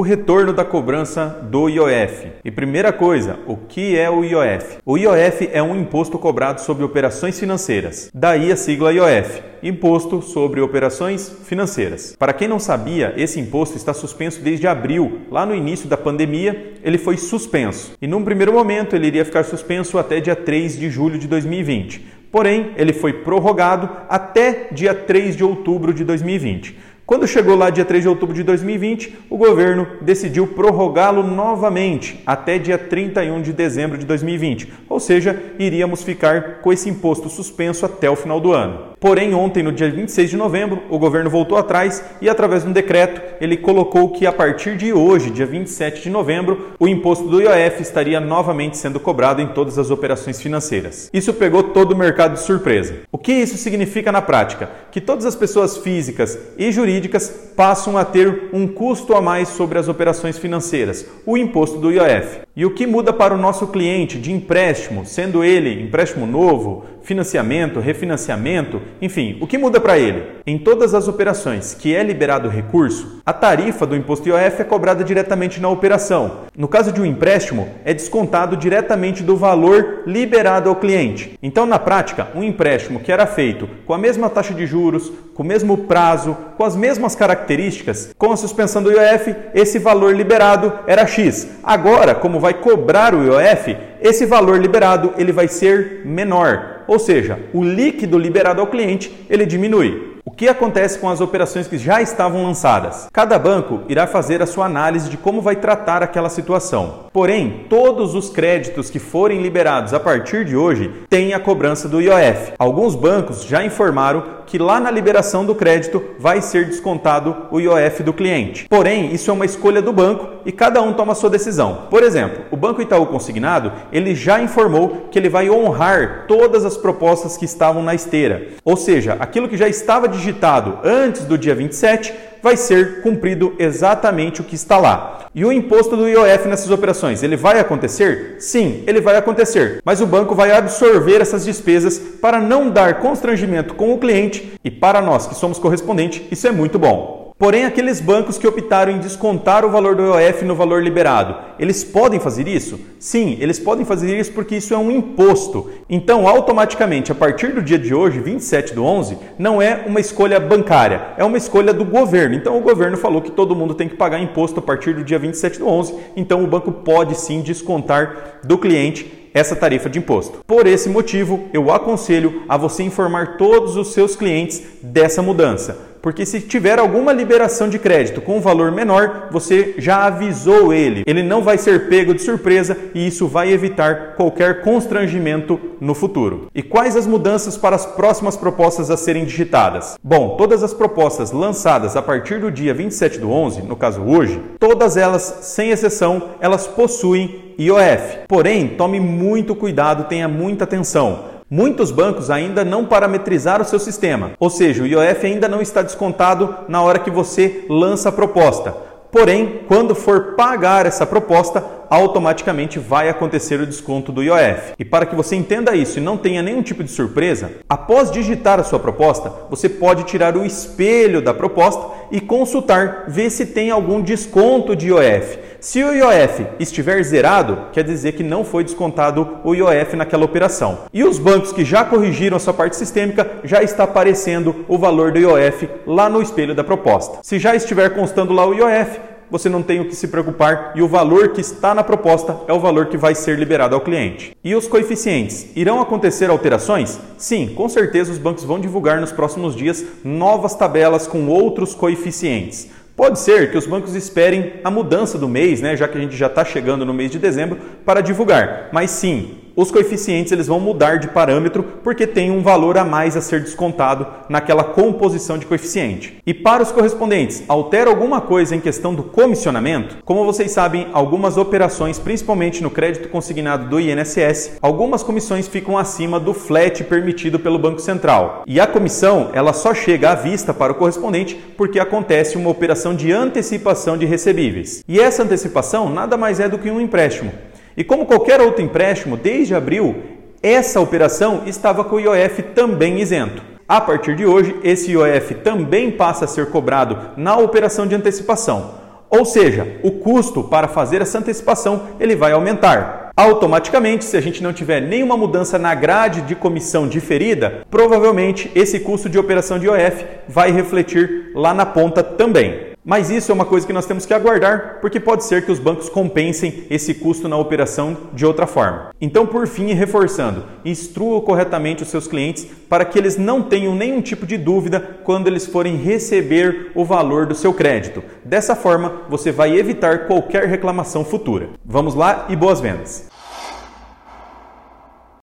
o retorno da cobrança do IOF. E primeira coisa, o que é o IOF? O IOF é um imposto cobrado sobre operações financeiras. Daí a sigla IOF, Imposto sobre Operações Financeiras. Para quem não sabia, esse imposto está suspenso desde abril. Lá no início da pandemia, ele foi suspenso. E num primeiro momento, ele iria ficar suspenso até dia 3 de julho de 2020. Porém, ele foi prorrogado até dia 3 de outubro de 2020. Quando chegou lá dia 3 de outubro de 2020, o governo decidiu prorrogá-lo novamente até dia 31 de dezembro de 2020, ou seja, iríamos ficar com esse imposto suspenso até o final do ano. Porém, ontem, no dia 26 de novembro, o governo voltou atrás e, através de um decreto, ele colocou que a partir de hoje, dia 27 de novembro, o imposto do IOF estaria novamente sendo cobrado em todas as operações financeiras. Isso pegou todo o mercado de surpresa. O que isso significa na prática? Que todas as pessoas físicas e jurídicas passam a ter um custo a mais sobre as operações financeiras, o imposto do IOF. E o que muda para o nosso cliente de empréstimo, sendo ele empréstimo novo, financiamento, refinanciamento, enfim, o que muda para ele? Em todas as operações que é liberado o recurso, a tarifa do imposto IOF é cobrada diretamente na operação. No caso de um empréstimo, é descontado diretamente do valor liberado ao cliente. Então, na prática, um empréstimo que era feito com a mesma taxa de juros, com o mesmo prazo, com as mesmas características, com a suspensão do IOF, esse valor liberado era X. Agora, como vai cobrar o IOF, esse valor liberado ele vai ser menor, ou seja, o líquido liberado ao cliente ele diminui. Que acontece com as operações que já estavam lançadas? Cada banco irá fazer a sua análise de como vai tratar aquela situação. Porém, todos os créditos que forem liberados a partir de hoje têm a cobrança do IOF. Alguns bancos já informaram que lá na liberação do crédito vai ser descontado o IOF do cliente. Porém, isso é uma escolha do banco e cada um toma a sua decisão. Por exemplo, o Banco Itaú Consignado, ele já informou que ele vai honrar todas as propostas que estavam na esteira. Ou seja, aquilo que já estava digitado antes do dia 27 vai ser cumprido exatamente o que está lá. E o imposto do IOF nessas operações, ele vai acontecer? Sim, ele vai acontecer, mas o banco vai absorver essas despesas para não dar constrangimento com o cliente e para nós que somos correspondente, isso é muito bom. Porém, aqueles bancos que optaram em descontar o valor do IOF no valor liberado, eles podem fazer isso? Sim, eles podem fazer isso porque isso é um imposto. Então, automaticamente, a partir do dia de hoje, 27 do 11, não é uma escolha bancária, é uma escolha do governo. Então, o governo falou que todo mundo tem que pagar imposto a partir do dia 27 do 11, então o banco pode sim descontar do cliente essa tarifa de imposto. Por esse motivo, eu aconselho a você informar todos os seus clientes dessa mudança porque se tiver alguma liberação de crédito com um valor menor, você já avisou ele. Ele não vai ser pego de surpresa e isso vai evitar qualquer constrangimento no futuro. E quais as mudanças para as próximas propostas a serem digitadas? Bom, todas as propostas lançadas a partir do dia 27 do 11, no caso hoje, todas elas, sem exceção, elas possuem IOF. Porém, tome muito cuidado, tenha muita atenção Muitos bancos ainda não parametrizaram o seu sistema, ou seja, o IOF ainda não está descontado na hora que você lança a proposta. Porém, quando for pagar essa proposta, automaticamente vai acontecer o desconto do IOF. E para que você entenda isso e não tenha nenhum tipo de surpresa, após digitar a sua proposta, você pode tirar o espelho da proposta e consultar, ver se tem algum desconto de IOF. Se o IOF estiver zerado, quer dizer que não foi descontado o IOF naquela operação. E os bancos que já corrigiram a sua parte sistêmica, já está aparecendo o valor do IOF lá no espelho da proposta. Se já estiver constando lá o IOF, você não tem o que se preocupar e o valor que está na proposta é o valor que vai ser liberado ao cliente. E os coeficientes? Irão acontecer alterações? Sim, com certeza os bancos vão divulgar nos próximos dias novas tabelas com outros coeficientes. Pode ser que os bancos esperem a mudança do mês, né, já que a gente já está chegando no mês de dezembro, para divulgar. Mas sim, os coeficientes eles vão mudar de parâmetro porque tem um valor a mais a ser descontado naquela composição de coeficiente. E para os correspondentes, altera alguma coisa em questão do comissionamento? Como vocês sabem, algumas operações, principalmente no crédito consignado do INSS, algumas comissões ficam acima do flat permitido pelo Banco Central. E a comissão, ela só chega à vista para o correspondente porque acontece uma operação de antecipação de recebíveis. E essa antecipação nada mais é do que um empréstimo. E como qualquer outro empréstimo, desde abril, essa operação estava com o IOF também isento. A partir de hoje, esse IOF também passa a ser cobrado na operação de antecipação. Ou seja, o custo para fazer essa antecipação ele vai aumentar. Automaticamente, se a gente não tiver nenhuma mudança na grade de comissão diferida, provavelmente esse custo de operação de IOF vai refletir lá na ponta também. Mas isso é uma coisa que nós temos que aguardar, porque pode ser que os bancos compensem esse custo na operação de outra forma. Então, por fim, reforçando, instrua corretamente os seus clientes para que eles não tenham nenhum tipo de dúvida quando eles forem receber o valor do seu crédito. Dessa forma, você vai evitar qualquer reclamação futura. Vamos lá e boas vendas!